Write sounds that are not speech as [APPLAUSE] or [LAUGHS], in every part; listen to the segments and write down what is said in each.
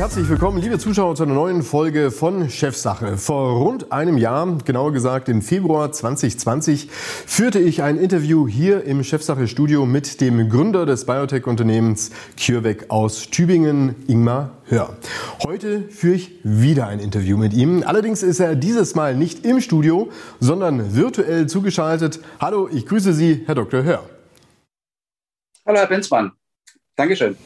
herzlich willkommen, liebe Zuschauer, zu einer neuen Folge von Chefsache. Vor rund einem Jahr, genauer gesagt im Februar 2020, führte ich ein Interview hier im Chefsache-Studio mit dem Gründer des Biotech-Unternehmens CureVac aus Tübingen, Ingmar Hör. Heute führe ich wieder ein Interview mit ihm. Allerdings ist er dieses Mal nicht im Studio, sondern virtuell zugeschaltet. Hallo, ich grüße Sie, Herr Dr. Hör. Hallo, Herr Benzmann. Dankeschön.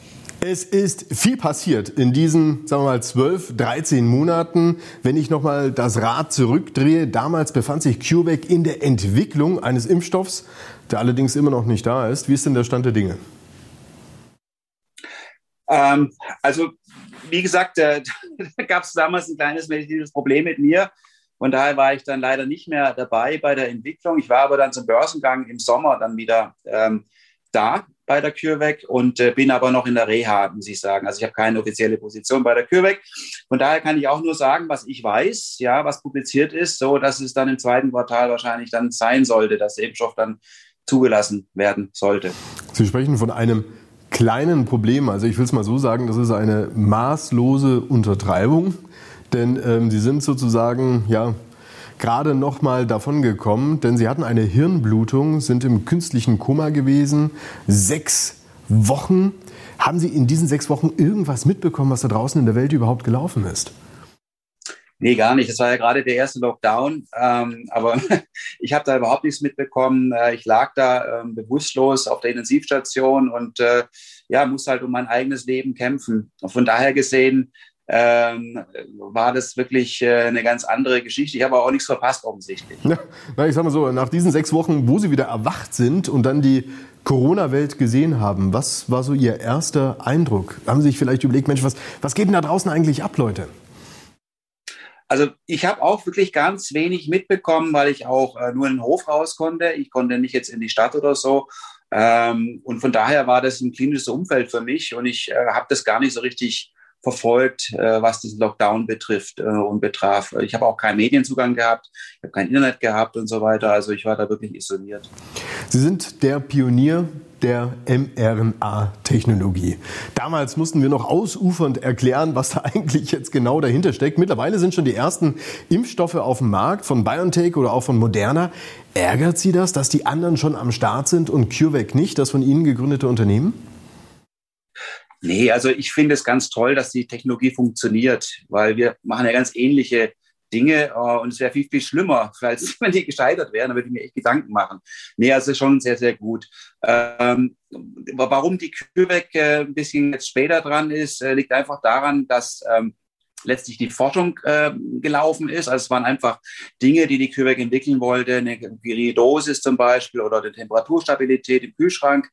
Es ist viel passiert in diesen, sagen wir mal, 12, 13 Monaten. Wenn ich nochmal das Rad zurückdrehe, damals befand sich CureVac in der Entwicklung eines Impfstoffs, der allerdings immer noch nicht da ist. Wie ist denn der Stand der Dinge? Ähm, also, wie gesagt, äh, da [LAUGHS] gab es damals ein kleines medizinisch Problem mit mir. Von daher war ich dann leider nicht mehr dabei bei der Entwicklung. Ich war aber dann zum Börsengang im Sommer dann wieder ähm, da bei der CureVac und äh, bin aber noch in der Reha, muss ich sagen. Also ich habe keine offizielle Position bei der CureVac. Von daher kann ich auch nur sagen, was ich weiß, ja, was publiziert ist, so dass es dann im zweiten Quartal wahrscheinlich dann sein sollte, dass der Impfstoff dann zugelassen werden sollte. Sie sprechen von einem kleinen Problem. Also ich will es mal so sagen, das ist eine maßlose Untertreibung, denn ähm, Sie sind sozusagen ja gerade noch mal davon gekommen, denn sie hatten eine Hirnblutung, sind im künstlichen Koma gewesen, sechs Wochen. Haben Sie in diesen sechs Wochen irgendwas mitbekommen, was da draußen in der Welt überhaupt gelaufen ist? Nee, gar nicht. Das war ja gerade der erste Lockdown. Ähm, aber [LAUGHS] ich habe da überhaupt nichts mitbekommen. Äh, ich lag da ähm, bewusstlos auf der Intensivstation und äh, ja, musste halt um mein eigenes Leben kämpfen. Und von daher gesehen ähm, war das wirklich äh, eine ganz andere Geschichte. Ich habe auch nichts verpasst, offensichtlich. Ja, na, ich sag mal so, nach diesen sechs Wochen, wo Sie wieder erwacht sind und dann die Corona-Welt gesehen haben, was war so Ihr erster Eindruck? Haben Sie sich vielleicht überlegt, Mensch, was, was geht denn da draußen eigentlich ab, Leute? Also ich habe auch wirklich ganz wenig mitbekommen, weil ich auch äh, nur in den Hof raus konnte. Ich konnte nicht jetzt in die Stadt oder so. Ähm, und von daher war das ein klinisches Umfeld für mich und ich äh, habe das gar nicht so richtig verfolgt, äh, was diesen Lockdown betrifft äh, und betraf. Ich habe auch keinen Medienzugang gehabt, ich habe kein Internet gehabt und so weiter. Also ich war da wirklich isoliert. Sie sind der Pionier der mRNA-Technologie. Damals mussten wir noch ausufernd erklären, was da [LAUGHS] eigentlich jetzt genau dahinter steckt. Mittlerweile sind schon die ersten Impfstoffe auf dem Markt von BioNTech oder auch von Moderna. Ärgert Sie das, dass die anderen schon am Start sind und CureVac nicht, das von Ihnen gegründete Unternehmen? Nee, also ich finde es ganz toll, dass die Technologie funktioniert, weil wir machen ja ganz ähnliche Dinge äh, und es wäre viel, viel schlimmer, [LAUGHS] falls wenn die gescheitert wären, dann würde ich mir echt Gedanken machen. Nee, also schon sehr, sehr gut. Ähm, warum die CureVac äh, ein bisschen jetzt später dran ist, äh, liegt einfach daran, dass ähm, letztlich die Forschung äh, gelaufen ist. Also es waren einfach Dinge, die die CureVac entwickeln wollte, eine geringe zum Beispiel oder die Temperaturstabilität im Kühlschrank.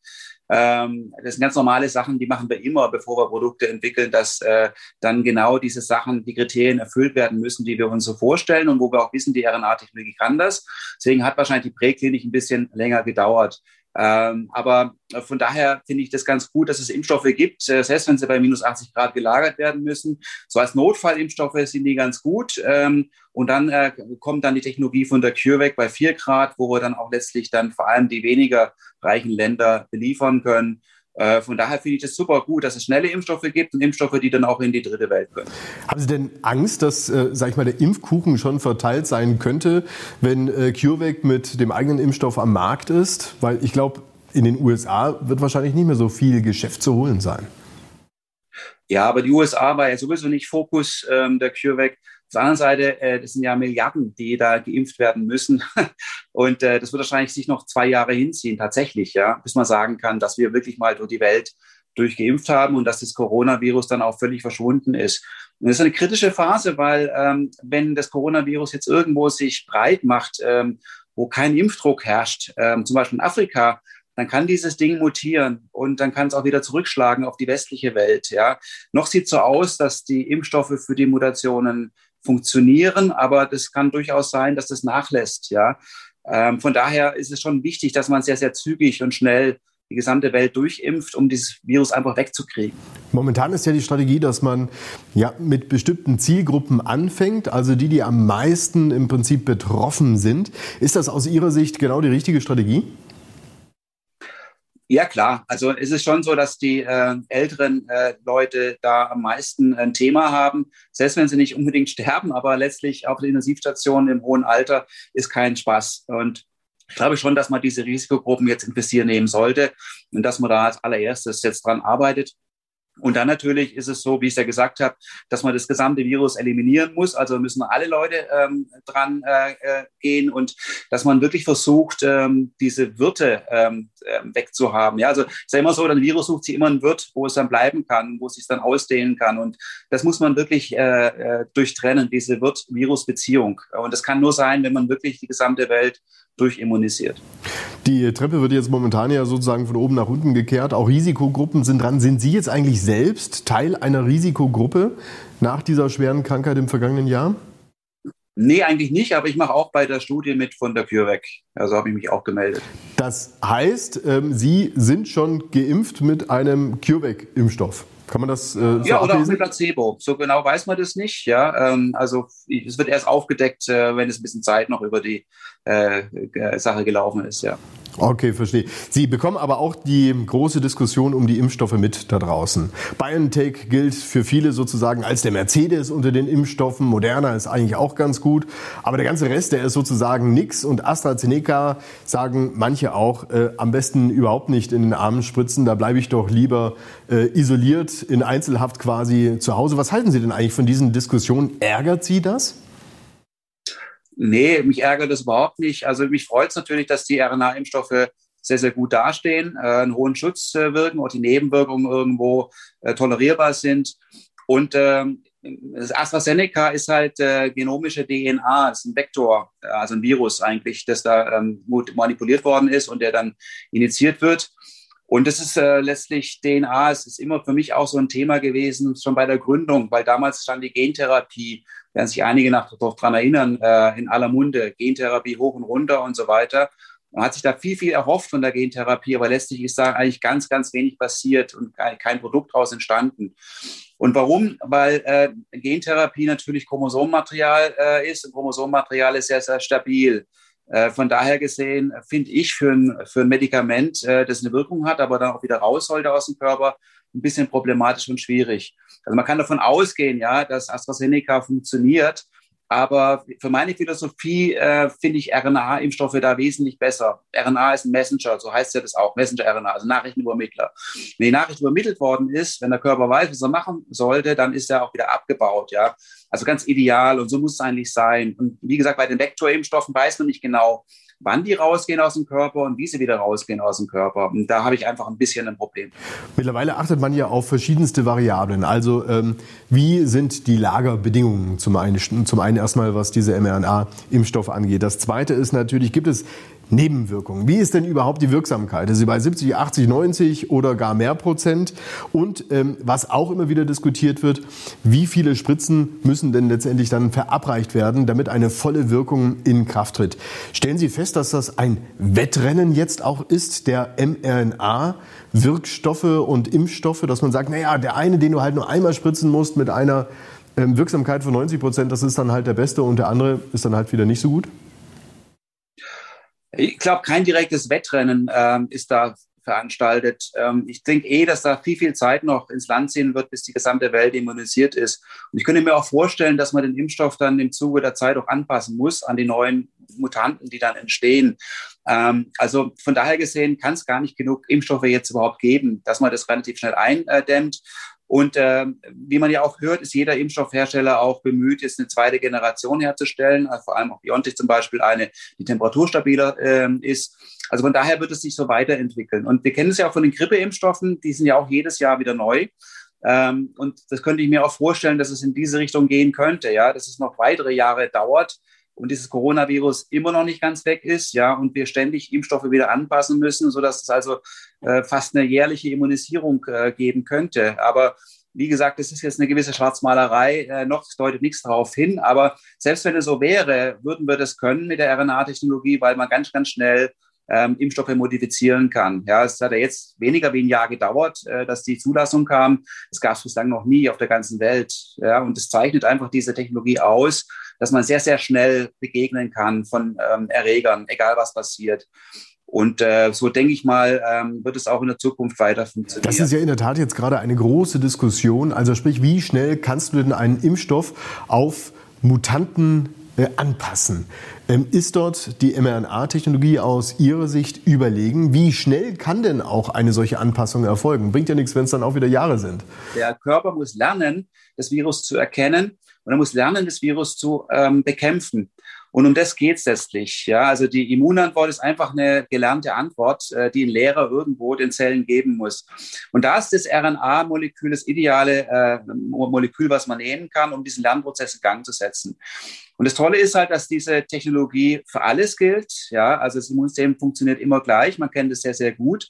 Ähm, das sind ganz normale Sachen, die machen wir immer, bevor wir Produkte entwickeln, dass äh, dann genau diese Sachen, die Kriterien erfüllt werden müssen, die wir uns so vorstellen und wo wir auch wissen, die RNA-Technologie kann das. Deswegen hat wahrscheinlich die Präklinik ein bisschen länger gedauert. Ähm, aber von daher finde ich das ganz gut, dass es Impfstoffe gibt, äh, selbst wenn sie bei minus 80 Grad gelagert werden müssen. So als Notfallimpfstoffe sind die ganz gut. Ähm, und dann äh, kommt dann die Technologie von der CureVac bei 4 Grad, wo wir dann auch letztlich dann vor allem die weniger reichen Länder beliefern können. Äh, von daher finde ich das super gut, dass es schnelle Impfstoffe gibt und Impfstoffe, die dann auch in die dritte Welt können. Haben Sie denn Angst, dass, äh, sag ich mal, der Impfkuchen schon verteilt sein könnte, wenn äh, CureVac mit dem eigenen Impfstoff am Markt ist? Weil ich glaube, in den USA wird wahrscheinlich nicht mehr so viel Geschäft zu holen sein. Ja, aber die USA war ja sowieso nicht Fokus ähm, der CureVac. Auf der anderen Seite, äh, das sind ja Milliarden, die da geimpft werden müssen. [LAUGHS] Und äh, das wird wahrscheinlich sich noch zwei Jahre hinziehen, tatsächlich, ja, bis man sagen kann, dass wir wirklich mal durch die Welt durchgeimpft haben und dass das Coronavirus dann auch völlig verschwunden ist. Und das ist eine kritische Phase, weil ähm, wenn das Coronavirus jetzt irgendwo sich breit macht, ähm, wo kein Impfdruck herrscht, ähm, zum Beispiel in Afrika, dann kann dieses Ding mutieren und dann kann es auch wieder zurückschlagen auf die westliche Welt. Ja, noch sieht so aus, dass die Impfstoffe für die Mutationen funktionieren, aber das kann durchaus sein, dass das nachlässt. Ja, ähm, von daher ist es schon wichtig, dass man sehr, sehr zügig und schnell die gesamte Welt durchimpft, um dieses Virus einfach wegzukriegen. Momentan ist ja die Strategie, dass man ja mit bestimmten Zielgruppen anfängt, also die, die am meisten im Prinzip betroffen sind. Ist das aus Ihrer Sicht genau die richtige Strategie? Ja, klar. Also es ist schon so, dass die äh, älteren äh, Leute da am meisten ein Thema haben. Selbst wenn sie nicht unbedingt [LAUGHS] sterben, aber letztlich auf der Intensivstation im hohen Alter ist kein Spaß. Und ich glaube schon, dass man diese Risikogruppen jetzt in Visier nehmen sollte und dass man da als allererstes jetzt dran arbeitet. Und dann natürlich ist es so, wie ich es ja gesagt habe, dass man das gesamte Virus eliminieren muss. Also müssen alle Leute ähm, dran äh, äh, gehen und dass man wirklich versucht, ähm, diese Wirte ähm, ähm wegzuhaben. Ja, also es ist ja immer so, ein Virus sucht sich immer einen Wirt, wo es dann bleiben kann, wo es sich dann ausdehnen kann. Und das muss man wirklich äh, äh durchtrennen, diese Wirt-Virus-Beziehung. Und das kann nur sein, wenn man wirklich die gesamte Welt durchimmunisiert. Die Treppe wird jetzt momentan ja sozusagen von oben nach unten gekehrt. Auch Risikogruppen sind dran. Sind Sie jetzt eigentlich selbst Teil einer Risikogruppe nach dieser schweren Krankheit im vergangenen Jahr? Nee, eigentlich nicht, aber ich mache auch bei der Studie mit von der CureVac. Also habe ich mich auch gemeldet. Das heißt, ähm, Sie sind schon geimpft mit einem CureVac-Impfstoff. Kann man das äh, so Ja, oder auch mit Placebo. So genau weiß man das nicht. Ja, ähm, also es wird erst aufgedeckt, äh, wenn es ein bisschen Zeit noch über die äh, Sache gelaufen ist. Ja. Okay, verstehe. Sie bekommen aber auch die große Diskussion um die Impfstoffe mit da draußen. BioNTech gilt für viele sozusagen als der Mercedes unter den Impfstoffen. Moderna ist eigentlich auch ganz gut. Aber der ganze Rest, der ist sozusagen nix. Und AstraZeneca sagen manche auch, äh, am besten überhaupt nicht in den Armen spritzen. Da bleibe ich doch lieber äh, isoliert, in Einzelhaft quasi zu Hause. Was halten Sie denn eigentlich von diesen Diskussionen? Ärgert Sie das? Nee, mich ärgert das überhaupt nicht. Also mich freut es natürlich, dass die RNA-Impfstoffe sehr, sehr gut dastehen, äh, einen hohen Schutz äh, wirken und die Nebenwirkungen irgendwo äh, tolerierbar sind. Und ähm, das AstraZeneca ist halt äh, genomische DNA, ist ein Vektor, also ein Virus eigentlich, das da ähm, manipuliert worden ist und der dann initiiert wird. Und das ist äh, letztlich DNA, es ist immer für mich auch so ein Thema gewesen, schon bei der Gründung, weil damals stand die Gentherapie werden sich einige noch daran erinnern, äh, in aller Munde, Gentherapie hoch und runter und so weiter. Man hat sich da viel, viel erhofft von der Gentherapie, aber letztlich ist da eigentlich ganz, ganz wenig passiert und kein, Produkt daraus entstanden. Und warum? Weil äh, Gentherapie natürlich Chromosomenmaterial äh, ist und Chromosomenmaterial ist sehr, sehr stabil. Äh, von daher gesehen finde ich für ein, für ein Medikament, äh, das eine Wirkung hat, aber dann auch wieder raus sollte aus dem Körper, ein bisschen problematisch und schwierig. Also man kann davon ausgehen, ja, dass AstraZeneca funktioniert, aber für meine Philosophie äh, finde ich RNA-Impfstoffe da wesentlich besser. RNA ist ein Messenger, so heißt ja das auch, Messenger-RNA, also Nachrichtenübermittler. Wenn die Nachricht übermittelt worden ist, wenn der Körper weiß, was er machen sollte, dann ist er auch wieder abgebaut, ja. Also ganz ideal und so muss es eigentlich sein. Und wie gesagt, bei den Vektorimpfstoffen weiß man nicht genau, wann die rausgehen aus dem Körper und wie sie wieder rausgehen aus dem Körper. Und da habe ich einfach ein bisschen ein Problem. Mittlerweile achtet man ja auf verschiedenste Variablen. Also ähm, wie sind die Lagerbedingungen zum einen, zum einen erstmal, was diese mRNA-Impfstoffe angeht. Das zweite ist natürlich, gibt es Nebenwirkungen. Wie ist denn überhaupt die Wirksamkeit? Ist sie bei 70, 80, 90 oder gar mehr Prozent? Und ähm, was auch immer wieder diskutiert wird, wie viele Spritzen müssen denn letztendlich dann verabreicht werden, damit eine volle Wirkung in Kraft tritt? Stellen Sie fest, dass das ein Wettrennen jetzt auch ist, der mRNA-Wirkstoffe und Impfstoffe, dass man sagt, naja, der eine, den du halt nur einmal spritzen musst mit einer ähm, Wirksamkeit von 90 Prozent, das ist dann halt der beste und der andere ist dann halt wieder nicht so gut? Ich glaube, kein direktes Wettrennen ähm, ist da veranstaltet. Ähm, ich denke eh, dass da viel, viel Zeit noch ins Land ziehen wird, bis die gesamte Welt immunisiert ist. Und ich könnte mir auch vorstellen, dass man den Impfstoff dann im Zuge der Zeit auch anpassen muss an die neuen Mutanten, die dann entstehen. Ähm, also von daher gesehen kann es gar nicht genug Impfstoffe jetzt überhaupt geben, dass man das relativ schnell eindämmt. Und äh, wie man ja auch hört, ist jeder Impfstoffhersteller auch bemüht, jetzt eine zweite Generation herzustellen, also vor allem auch BioNTech zum Beispiel eine, die temperaturstabiler äh, ist. Also von daher wird es sich so weiterentwickeln. Und wir kennen es ja auch von den Grippeimpfstoffen, die sind ja auch jedes Jahr wieder neu. Ähm, und das könnte ich mir auch vorstellen, dass es in diese Richtung gehen könnte, ja, dass es noch weitere Jahre dauert und dieses Coronavirus immer noch nicht ganz weg ist, ja, und wir ständig Impfstoffe wieder anpassen müssen, sodass es also äh, fast eine jährliche Immunisierung äh, geben könnte. Aber wie gesagt, das ist jetzt eine gewisse Schwarzmalerei, äh, noch deutet nichts darauf hin. Aber selbst wenn es so wäre, würden wir das können mit der RNA-Technologie, weil man ganz, ganz schnell ähm, Impfstoffe modifizieren kann. Ja, es hat ja jetzt weniger wie ein Jahr gedauert, äh, dass die Zulassung kam. Das gab es bislang noch nie auf der ganzen Welt. Ja, und es zeichnet einfach diese Technologie aus, dass man sehr, sehr schnell begegnen kann von ähm, Erregern, egal was passiert. Und äh, so denke ich mal, ähm, wird es auch in der Zukunft weiter funktionieren. Das ist ja in der Tat jetzt gerade eine große Diskussion. Also sprich, wie schnell kannst du denn einen Impfstoff auf Mutanten anpassen? Ähm, ist dort die mRNA-Technologie aus Ihrer Sicht überlegen? Wie schnell kann denn auch eine solche Anpassung erfolgen? Bringt ja nichts, wenn es dann auch wieder Jahre sind. Der Körper muss lernen, das Virus zu erkennen und er muss lernen, das Virus zu ähm, bekämpfen. Und um das geht es letztlich. Ja, also die Immunantwort ist einfach eine gelernte Antwort, äh, die ein Lehrer irgendwo den Zellen geben muss. Und da ist das RNA-Molekül das ideale äh, Molekül, was man nehmen kann, um diesen Lernprozess in Gang zu setzen. Und das Tolle ist halt, dass diese Technologie für alles gilt. Ja, also das Immunsystem funktioniert immer gleich. Man kennt es sehr, sehr gut.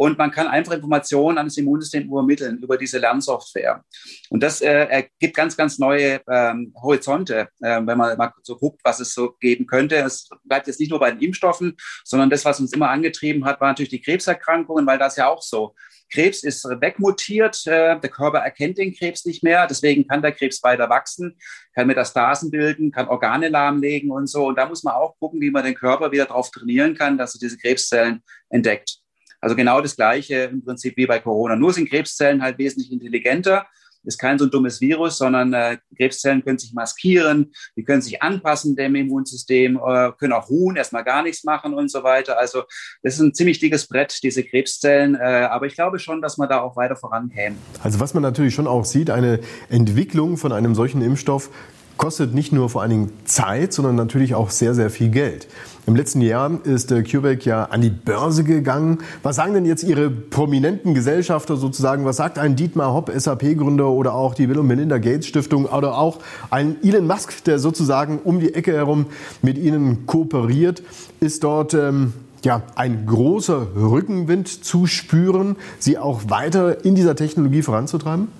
Und man kann einfach Informationen an das Immunsystem übermitteln über diese Lernsoftware. Und das äh, ergibt ganz, ganz neue ähm, Horizonte, äh, wenn man mal so guckt, was es so geben könnte. Es bleibt jetzt nicht nur bei den Impfstoffen, sondern das, was uns immer angetrieben hat, war natürlich die Krebserkrankungen, weil das ja auch so. Krebs ist wegmutiert, äh, der Körper erkennt den Krebs nicht mehr, deswegen kann der Krebs weiter wachsen, kann Metastasen bilden, kann Organe lahmlegen und so. Und da muss man auch gucken, wie man den Körper wieder darauf trainieren kann, dass er diese Krebszellen entdeckt. Also genau das Gleiche im Prinzip wie bei Corona. Nur sind Krebszellen halt wesentlich intelligenter. Ist kein so ein dummes Virus, sondern äh, Krebszellen können sich maskieren, die können sich anpassen dem Immunsystem, äh, können auch ruhen, erstmal gar nichts machen und so weiter. Also das ist ein ziemlich dickes Brett, diese Krebszellen. Äh, aber ich glaube schon, dass man da auch weiter vorankäme. Also was man natürlich schon auch sieht, eine Entwicklung von einem solchen Impfstoff kostet nicht nur vor allen Dingen Zeit, sondern natürlich auch sehr, sehr viel Geld. Im letzten Jahr ist äh, CureVac ja an die Börse gegangen. Was sagen denn jetzt Ihre prominenten Gesellschafter sozusagen? Was sagt ein Dietmar Hopp, SAP-Gründer oder auch die Bill und Melinda Gates Stiftung oder auch ein Elon Musk, der sozusagen um die Ecke herum mit Ihnen kooperiert? Ist dort ähm, ja, ein großer Rückenwind zu spüren, Sie auch weiter in dieser Technologie voranzutreiben?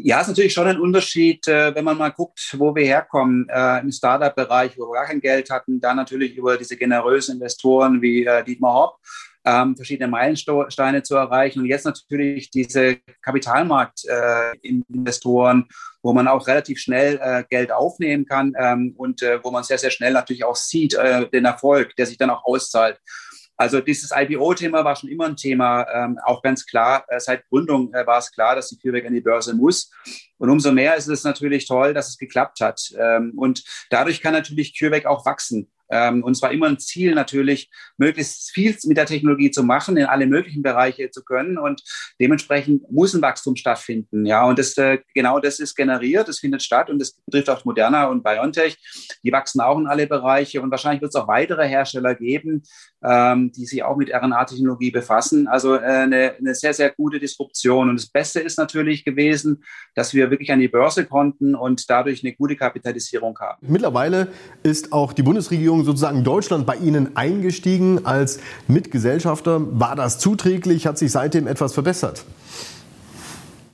Ja, ist natürlich schon ein Unterschied, äh, wenn man mal guckt, wo wir herkommen. Äh, Im Startup-Bereich, wo wir gar kein Geld hatten, dann natürlich über diese generösen Investoren wie äh, Dietmar Hopp, ähm, verschiedene Meilensteine zu erreichen. Und jetzt natürlich diese Kapitalmarkt-Investoren, äh, wo man auch relativ schnell Geld aufnehmen kann ähm, und wo man sehr, sehr schnell natürlich auch sieht, den Erfolg, der sich dann auch auszahlt. Also dieses IPO-Thema war schon immer ein Thema, ähm, auch ganz klar. Äh, seit Gründung äh, war es klar, dass die CureVac an die Börse muss. Und umso mehr ist es natürlich toll, dass es geklappt hat. Ähm, und dadurch kann natürlich CureVac auch wachsen. Ähm, und zwar immer ein Ziel natürlich, möglichst viel mit der Technologie zu machen, in alle möglichen Bereiche zu können. Und dementsprechend muss ein Wachstum stattfinden. Ja, und das, äh, genau das ist generiert, das findet statt und das betrifft auch Moderna und BioNTech. Die wachsen auch in alle Bereiche und wahrscheinlich wird es auch weitere Hersteller geben, ähm, die sich auch mit RNA-Technologie befassen. Also äh, eine, eine sehr, sehr gute Disruption. Und das Beste ist natürlich gewesen, dass wir wirklich an die Börse konnten und dadurch eine gute Kapitalisierung haben. Mittlerweile ist auch die Bundesregierung sozusagen Deutschland bei Ihnen eingestiegen als Mitgesellschafter. War das zuträglich? Hat sich seitdem etwas verbessert?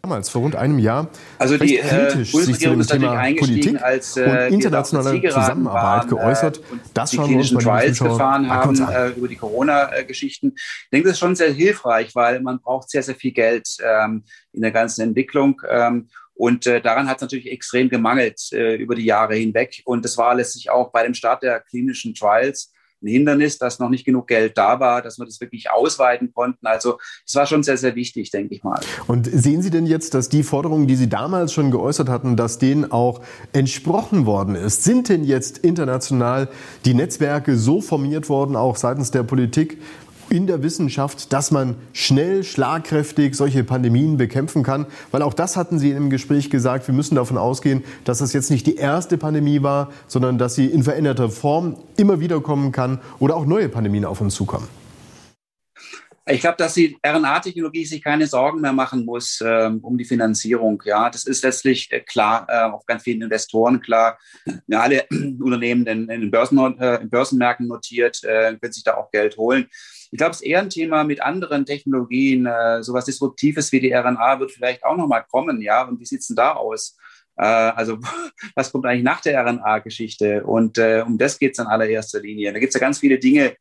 damals, vor rund einem Jahr, also die äh, kritisch sich zu dem Thema Politik als, äh, und internationale Zusammenarbeit waren, geäußert. Äh, das die schauen wir uns Trials gefahren haben äh, über die Corona-Geschichten. Ich denke, das ist schon sehr hilfreich, weil man braucht sehr, sehr viel Geld ähm, in der ganzen Entwicklung. Ähm, und äh, daran hat es natürlich extrem gemangelt äh, über die Jahre hinweg. Und das war letztlich auch bei dem Start der klinischen Trials ein Hindernis, dass noch nicht genug Geld da war, dass wir das wirklich ausweiten konnten. Also es war schon sehr, sehr wichtig, denke ich mal. Und sehen Sie denn jetzt, dass die Forderungen, die Sie damals schon geäußert hatten, dass denen auch entsprochen worden ist? Sind denn jetzt international die Netzwerke so formiert worden, auch seitens der Politik, in der Wissenschaft, dass man schnell, schlagkräftig solche Pandemien bekämpfen kann? Weil auch das hatten Sie im Gespräch gesagt, wir müssen davon ausgehen, dass das jetzt nicht die erste Pandemie war, sondern dass sie in veränderter Form immer wieder kommen kann oder auch neue Pandemien auf uns zukommen. Ich glaube, dass die RNA-Technologie sich keine Sorgen mehr machen muss ähm, um die Finanzierung. Ja, das ist letztlich äh, klar, äh, auf ganz vielen Investoren klar. Ja, alle [CLEARS THROAT] Unternehmen in, in, Börsen, äh, in Börsenmärkten notiert, äh, können sich da auch Geld holen. Ich glaube, es ist eher ein Thema mit anderen Technologien. Äh, sowas Disruptives wie die RNA wird vielleicht auch nochmal kommen. Ja, und wie sieht es denn da aus? Äh, also [LAUGHS] was kommt eigentlich nach der RNA-Geschichte? Und äh, um das geht es in allererster Linie. Da gibt es ja ganz viele Dinge,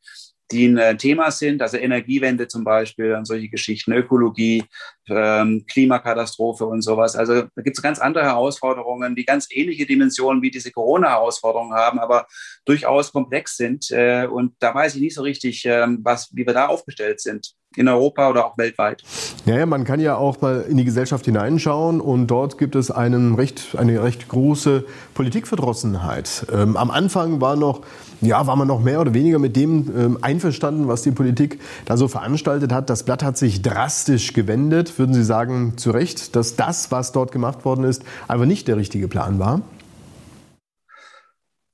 die ein äh, Thema sind, also Energiewende zum Beispiel und solche Geschichten, Ökologie, ähm, Klimakatastrophe und sowas. Also da gibt es ganz andere Herausforderungen, die ganz ähnliche Dimensionen wie diese Corona-Herausforderungen haben, aber durchaus komplex sind. Äh, und da weiß ich nicht so richtig, äh, was, wie wir da aufgestellt sind in Europa oder auch weltweit. Ja, ja, man kann ja auch mal in die Gesellschaft hineinschauen und dort gibt es einen recht, eine recht große Politikverdrossenheit. Ähm, am Anfang war noch ja, war man noch mehr oder weniger mit dem ähm, einverstanden, was die Politik da so veranstaltet hat. Das Blatt hat sich drastisch gewendet. Würden Sie sagen, zu Recht, dass das, was dort gemacht worden ist, einfach nicht der richtige Plan war?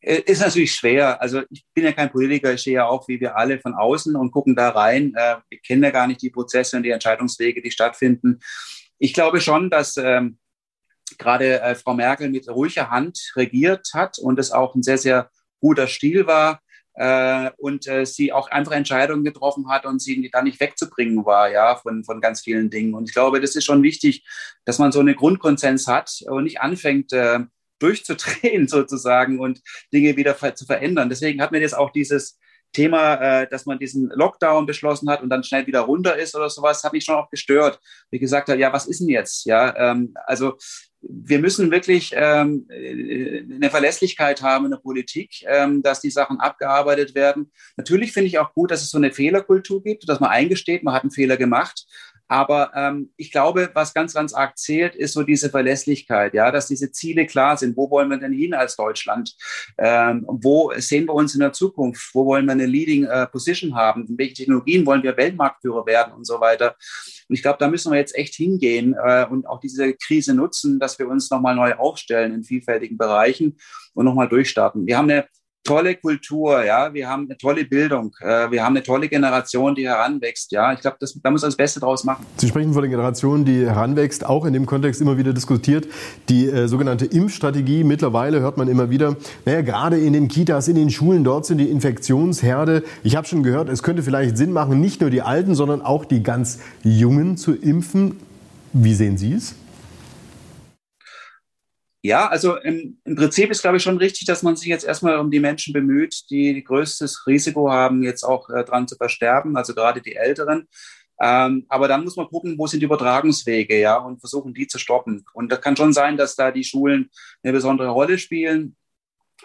Äh, ist natürlich schwer. Also ich bin ja kein Politiker, ich stehe ja auch wie wir alle von außen und gucken da rein. Äh, wir kennen ja gar nicht die Prozesse und die Entscheidungswege, die stattfinden. Ich glaube schon, dass ähm, gerade äh, Frau Merkel mit ruhiger Hand regiert hat und es auch ein sehr, sehr guter Stil war äh, und äh, sie auch einfach Entscheidungen getroffen hat und sie da nicht wegzubringen war, ja, von, von ganz vielen Dingen. Und ich glaube, das ist schon wichtig, dass man so eine Grundkonsens hat und nicht anfängt, äh, durchzudrehen [LAUGHS] sozusagen und Dinge wieder zu verändern. Deswegen hat mir jetzt auch dieses Thema, äh, dass man diesen Lockdown beschlossen hat und dann schnell wieder runter ist oder sowas, hat mich schon auch gestört. Wie gesagt ja, was ist denn jetzt? Ja, ähm, also wir müssen wirklich ähm, eine Verlässlichkeit haben in der Politik, ähm, dass die Sachen abgearbeitet werden. Natürlich finde ich auch gut, dass es so eine Fehlerkultur gibt, dass man eingesteht, man hat einen Fehler gemacht. Aber ähm, ich glaube, was ganz, ganz arg zählt, ist so diese Verlässlichkeit, ja, dass diese Ziele klar sind. Wo wollen wir denn hin als Deutschland? Ähm, wo sehen wir uns in der Zukunft? Wo wollen wir eine Leading äh, Position haben? In welchen Technologien wollen wir Weltmarktführer werden und so weiter? Und ich glaube, da müssen wir jetzt echt hingehen äh, und auch diese Krise nutzen, dass wir uns nochmal neu aufstellen in vielfältigen Bereichen und nochmal durchstarten. Wir haben eine tolle Kultur, ja, wir haben eine tolle Bildung, äh, wir haben eine tolle Generation, die heranwächst, ja. Ich glaube, da muss man das Beste draus machen. Sie sprechen von der Generation, die heranwächst, auch in dem Kontext immer wieder diskutiert. Die äh, sogenannte Impfstrategie, mittlerweile hört man immer wieder, naja, gerade in den Kitas, in den Schulen, dort sind die Infektionsherde. Ich habe schon gehört, es könnte vielleicht Sinn machen, nicht nur die Alten, sondern auch die ganz Jungen zu impfen. Wie sehen Sie es? Ja, also im, im Prinzip ist, glaube ich, schon richtig, dass man sich jetzt erstmal um die Menschen bemüht, die, größtes Risiko haben, jetzt auch äh, dran zu versterben, also gerade die Älteren. Ähm, aber dann muss man gucken, wo sind die Übertragungswege, ja, und versuchen, die zu stoppen. Und das kann schon sein, dass da die Schulen eine besondere Rolle spielen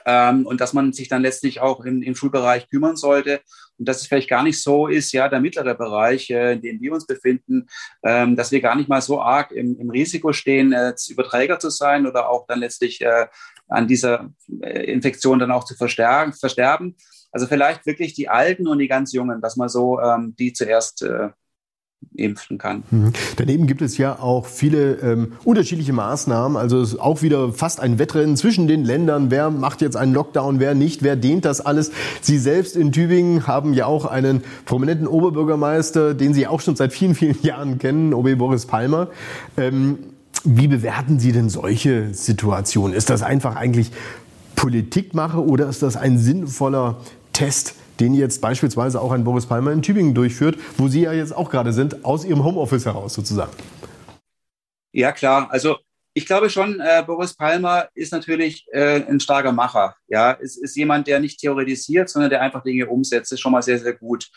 ähm, und dass man sich dann letztlich auch im, im Schulbereich kümmern sollte und dass es vielleicht gar nicht so ist, ja, der mittlere Bereich, äh, in dem wir uns befinden, ähm, dass wir gar nicht mal so arg im, im Risiko stehen, äh, Überträger zu sein oder auch dann letztlich äh, an dieser äh, Infektion dann auch zu versterben. Also vielleicht wirklich die Alten und die ganz Jungen, dass man so ähm, die zuerst äh, impfen kann. Mhm. Daneben gibt es ja auch viele ähm, unterschiedliche Maßnahmen. Also es ist auch wieder fast ein Wettrennen zwischen den Ländern. Wer macht jetzt einen Lockdown, wer nicht, wer dehnt das alles? Sie selbst in Tübingen haben ja auch einen prominenten Oberbürgermeister, den Sie auch schon seit vielen, vielen Jahren kennen, OB Boris Palmer. Ähm, wie bewerten Sie denn solche Situationen? Ist das einfach eigentlich Politikmache oder ist das ein sinnvoller Test den jetzt beispielsweise auch ein Boris Palmer in Tübingen durchführt, wo Sie ja jetzt auch gerade sind, aus Ihrem Homeoffice heraus sozusagen. Ja, klar. Also ich glaube schon, äh, Boris Palmer ist natürlich äh, ein starker Macher. Ja, es ist jemand, der nicht theoretisiert, sondern der einfach Dinge umsetzt. Das ist schon mal sehr, sehr gut.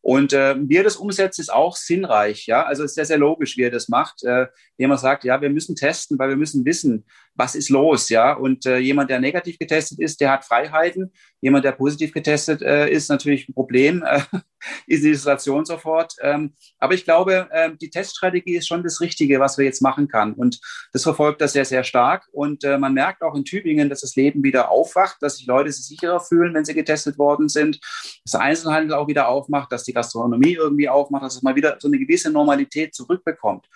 Und äh, wie er das umsetzt, ist auch sinnreich. Ja, also ist sehr, sehr logisch, wie er das macht. Äh, indem er sagt, ja, wir müssen testen, weil wir müssen wissen, was ist los. Ja, und äh, jemand, der negativ getestet ist, der hat Freiheiten. Jemand, der positiv getestet äh, ist, natürlich ein Problem. Äh, [LAUGHS] ist die Situation sofort. Ähm, aber ich glaube, äh, die Teststrategie ist schon das Richtige, was wir jetzt machen kann. Und das verfolgt er sehr, sehr stark. Und äh, man merkt auch in Tübingen, dass das Leben wieder aufwacht, dass sich Leute sich sicherer fühlen, wenn sie getestet worden sind, dass der Einzelhandel auch wieder aufmacht, dass die Gastronomie irgendwie aufmacht, dass es mal wieder so eine gewisse Normalität zurückbekommt.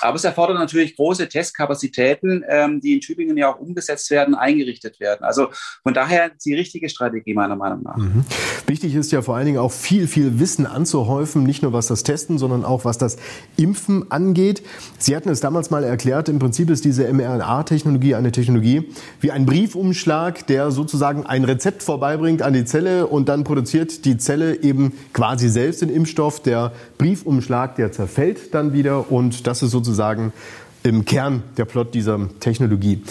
Aber es erfordert natürlich große Testkapazitäten, ähm, die in Tübingen ja auch umgesetzt werden, eingerichtet werden. Also von daher die richtige Strategie meiner Meinung nach. Mhm. Wichtig ist ja vor allen Dingen auch viel, viel Wissen anzuhäufen, nicht nur was das Testen, sondern auch was das Impfen angeht. Sie hatten es damals mal erklärt, im Prinzip ist diese mRNA-Technologie eine Technologie wie ein Briefumschlag, der sozusagen ein Rezept vorbeibringt an die Zelle und dann produziert die Zelle eben quasi selbst den Impfstoff. Der Briefumschlag, der zerfällt dann wieder und das ist sozusagen im Kern der Plot dieser Technologie.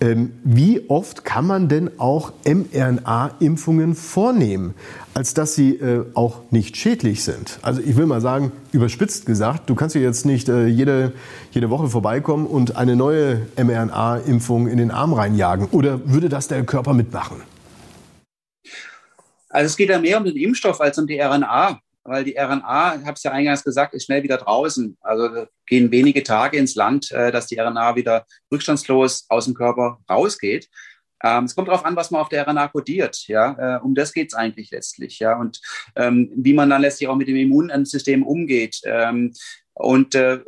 Ähm, wie oft kann man denn auch mRNA-Impfungen vornehmen, als dass sie äh, auch nicht schädlich sind? Also ich will mal sagen, überspitzt gesagt, du kannst ja jetzt nicht äh, jede, jede Woche vorbeikommen und eine neue mRNA-Impfung in den Arm reinjagen. Oder würde das der Körper mitmachen? Also es geht ja mehr um den Impfstoff als um die RNA weil die RNA, ich habe es ja eingangs gesagt, ist schnell wieder draußen. Also gehen wenige Tage ins Land, äh, dass die RNA wieder rückstandslos aus dem Körper rausgeht. Ähm, es kommt darauf an, was man auf der RNA kodiert. Ja, äh, um das geht es eigentlich letztlich. Ja, und ähm, wie man dann letztlich auch mit dem Immunsystem umgeht. Ähm, und äh,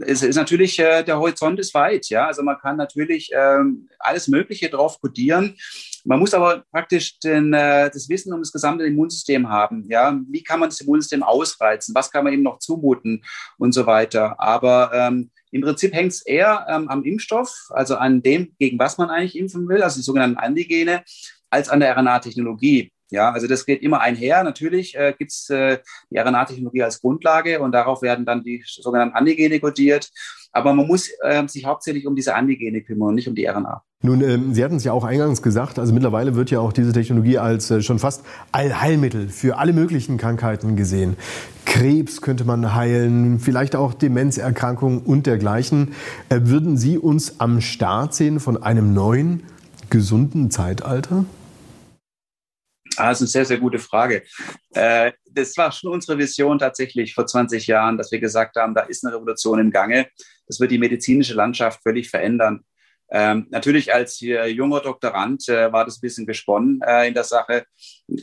es ist natürlich, äh, der Horizont ist weit, ja. Also man kann natürlich ähm, alles Mögliche drauf kodieren. Man muss aber praktisch den, äh, das Wissen um das gesamte Immunsystem haben. Ja, wie kann man das Immunsystem ausreizen? Was kann man ihm noch zumuten und so weiter? Aber ähm, im Prinzip hängt es eher ähm, am Impfstoff, also an dem, gegen was man eigentlich impfen will, also die sogenannten Antigene, als an der RNA-Technologie. Ja, also das geht immer einher. Natürlich äh, gibt es äh, die RNA-Technologie als Grundlage und darauf werden dann die sogenannten Antigene kodiert. Aber man muss äh, sich hauptsächlich um diese Antigene kümmern und nicht um die RNA. Nun, ähm, Sie hatten es ja auch eingangs gesagt, also mittlerweile wird ja auch diese Technologie als äh, schon fast Allheilmittel für alle möglichen Krankheiten gesehen. Krebs könnte man heilen, vielleicht auch Demenzerkrankungen und dergleichen. Äh, würden Sie uns am Start sehen von einem neuen, gesunden Zeitalter? Ah, das ist eine sehr, sehr gute Frage. Äh, das war schon unsere Vision tatsächlich vor 20 Jahren, dass wir gesagt haben, da ist eine Revolution im Gange. Das wird die medizinische Landschaft völlig verändern. Ähm, natürlich als junger Doktorand äh, war das ein bisschen gesponnen äh, in der Sache.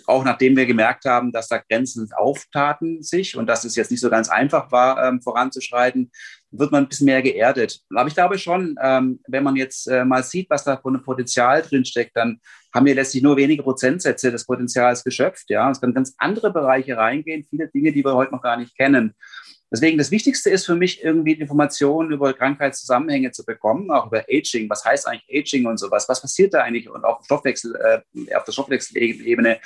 Auch nachdem wir gemerkt haben, dass da Grenzen auftaten sich und dass es jetzt nicht so ganz einfach war, ähm, voranzuschreiten, wird man ein bisschen mehr geerdet. Aber ich glaube schon, ähm, wenn man jetzt äh, mal sieht, was da für ein Potenzial drinsteckt, dann haben wir letztlich nur wenige Prozentsätze des Potenzials geschöpft. Ja, es können ganz andere Bereiche reingehen, viele Dinge, die wir heute noch gar nicht kennen. Deswegen das Wichtigste ist für mich irgendwie Informationen über Krankheitszusammenhänge zu bekommen, auch über Aging. Was heißt eigentlich Aging und sowas? Was passiert da eigentlich und auf, Stoffwechsel, äh, auf der Stoffwechselebene?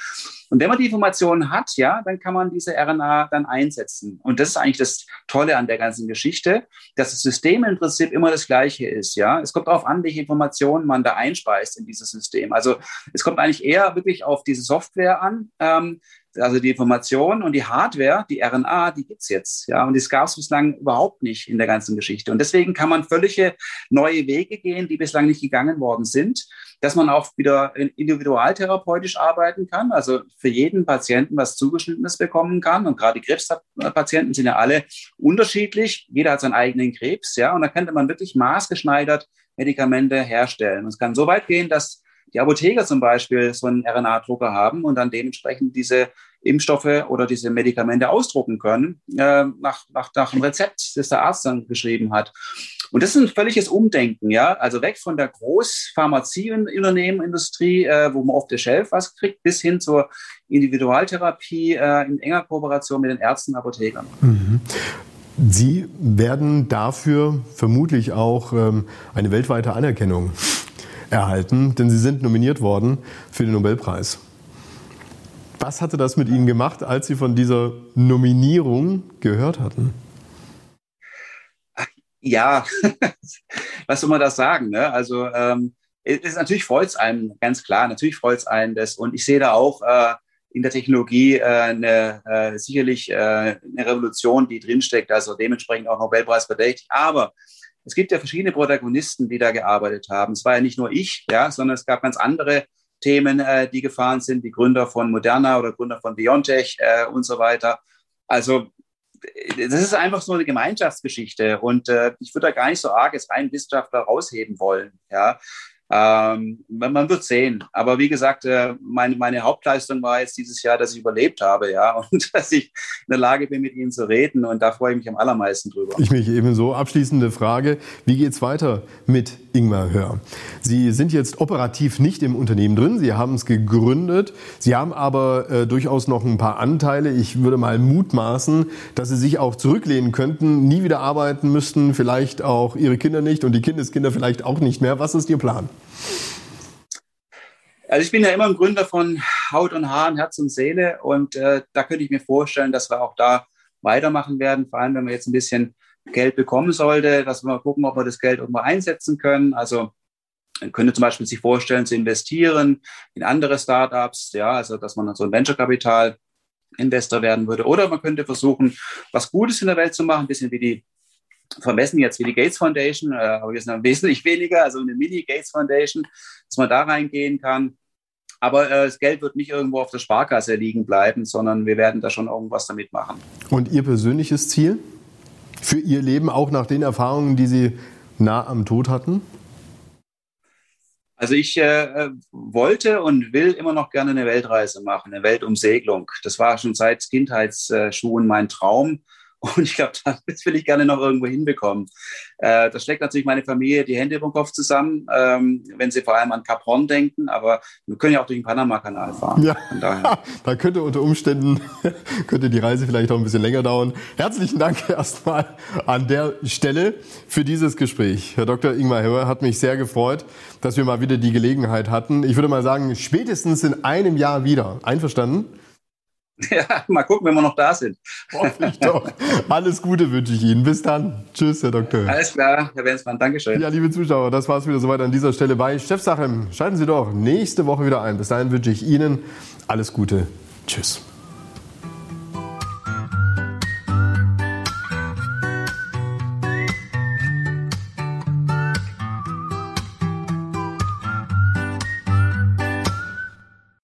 Und wenn man die Informationen hat, ja, dann kann man diese RNA dann einsetzen. Und das ist eigentlich das Tolle an der ganzen Geschichte, dass das System im Prinzip immer das Gleiche ist. Ja, es kommt darauf an, welche Informationen man da einspeist in dieses System. Also es kommt eigentlich eher wirklich auf diese Software an. Ähm, also die Information und die Hardware, die RNA, die gibt's jetzt. Ja, und das gab es bislang überhaupt nicht in der ganzen Geschichte. Und deswegen kann man völlige neue Wege gehen, die bislang nicht gegangen worden sind, dass man auch wieder individualtherapeutisch arbeiten kann, also für jeden Patienten was Zugeschnittenes bekommen kann. Und gerade die Krebspatienten sind ja alle unterschiedlich. Jeder hat seinen eigenen Krebs, ja, und da könnte man wirklich maßgeschneidert Medikamente herstellen. Und es kann so weit gehen, dass die Apotheker zum Beispiel so einen RNA-Drucker haben und dann dementsprechend diese Impfstoffe oder diese Medikamente ausdrucken können, äh, nach, nach, nach einem Rezept, das der Arzt dann geschrieben hat. Und das ist ein völliges Umdenken, ja. Also weg von der Großpharmazieunternehmenindustrie, äh, wo man auf der Shelf was kriegt, bis hin zur Individualtherapie äh, in enger Kooperation mit den Ärzten und Apothekern. Mhm. Sie werden dafür vermutlich auch ähm, eine weltweite Anerkennung erhalten, denn Sie sind nominiert worden für den Nobelpreis. Was hatte das mit Ihnen gemacht, als Sie von dieser Nominierung gehört hatten? Ja, [LAUGHS] was soll man da sagen? Ne? Also ähm, ist, natürlich freut es einen, ganz klar, natürlich freut es einen das. Und ich sehe da auch äh, in der Technologie äh, eine, äh, sicherlich äh, eine Revolution, die drinsteckt, also dementsprechend auch Nobelpreis verdächtig. Aber es gibt ja verschiedene Protagonisten, die da gearbeitet haben. Es war ja nicht nur ich, ja, sondern es gab ganz andere Themen, äh, die gefahren sind, die Gründer von Moderna oder Gründer von BioNTech äh, und so weiter. Also das ist einfach so eine Gemeinschaftsgeschichte und äh, ich würde da gar nicht so arg als rein Wissenschaftler rausheben wollen. Ja, ähm, man wird sehen. Aber wie gesagt, äh, meine, meine Hauptleistung war jetzt dieses Jahr, dass ich überlebt habe, ja, [LAUGHS] und dass ich in der Lage bin, mit Ihnen zu reden. Und da freue ich mich am allermeisten drüber. Ich mich ebenso. Abschließende Frage. Wie geht es weiter mit Ingmar Hör? Sie sind jetzt operativ nicht im Unternehmen drin. Sie haben es gegründet. Sie haben aber äh, durchaus noch ein paar Anteile. Ich würde mal mutmaßen, dass Sie sich auch zurücklehnen könnten, nie wieder arbeiten müssten, vielleicht auch Ihre Kinder nicht und die Kindeskinder vielleicht auch nicht mehr. Was ist Ihr Plan? Also ich bin ja immer ein Gründer von Haut und Haaren, Herz und Seele und äh, da könnte ich mir vorstellen, dass wir auch da weitermachen werden, vor allem wenn wir jetzt ein bisschen Geld bekommen sollte, dass wir mal gucken, ob wir das Geld irgendwo einsetzen können. Also könnte zum Beispiel sich vorstellen, zu investieren in andere Startups, ja, also dass man so ein Venture-Kapital Investor werden würde. Oder man könnte versuchen, was Gutes in der Welt zu machen, ein bisschen wie die vermessen jetzt wie die Gates Foundation, äh, aber wir sind [LAUGHS] wesentlich weniger, also eine Mini-Gates Foundation, dass man da reingehen kann. Aber äh, das Geld wird nicht irgendwo auf der Sparkasse liegen bleiben, sondern wir werden da schon irgendwas damit machen. Und Ihr persönliches Ziel für Ihr Leben, auch nach den Erfahrungen, die Sie nah am Tod hatten? Also ich äh, wollte und will immer noch gerne eine Weltreise machen, eine Weltumsegelung. Das war schon seit Kindheitsschuhen mein Traum. [LAUGHS] Und ich glaube, das will ich gerne noch irgendwo hinbekommen. Äh, das schlägt natürlich meine Familie die Hände über den Kopf zusammen, ähm, wenn sie vor allem an Cap Horn denken. Aber wir können ja auch durch den Panama-Kanal fahren. Ja, [LAUGHS] da könnte unter Umständen [LAUGHS] könnte die Reise vielleicht auch ein bisschen länger dauern. Herzlichen Dank erstmal an der Stelle für dieses Gespräch. Herr Dr. Ingmar Hauer hat mich sehr gefreut, dass wir mal wieder die Gelegenheit hatten. Ich würde mal sagen, spätestens in einem Jahr wieder. Einverstanden? [LAUGHS] Ja, mal gucken, wenn wir noch da sind. Hoffentlich doch. Alles Gute wünsche ich Ihnen. Bis dann. Tschüss, Herr Doktor. Alles klar, Herr Wenzmann. Dankeschön. Ja, liebe Zuschauer, das war es wieder soweit an dieser Stelle bei Chefsache. Schalten Sie doch nächste Woche wieder ein. Bis dahin wünsche ich Ihnen alles Gute. Tschüss.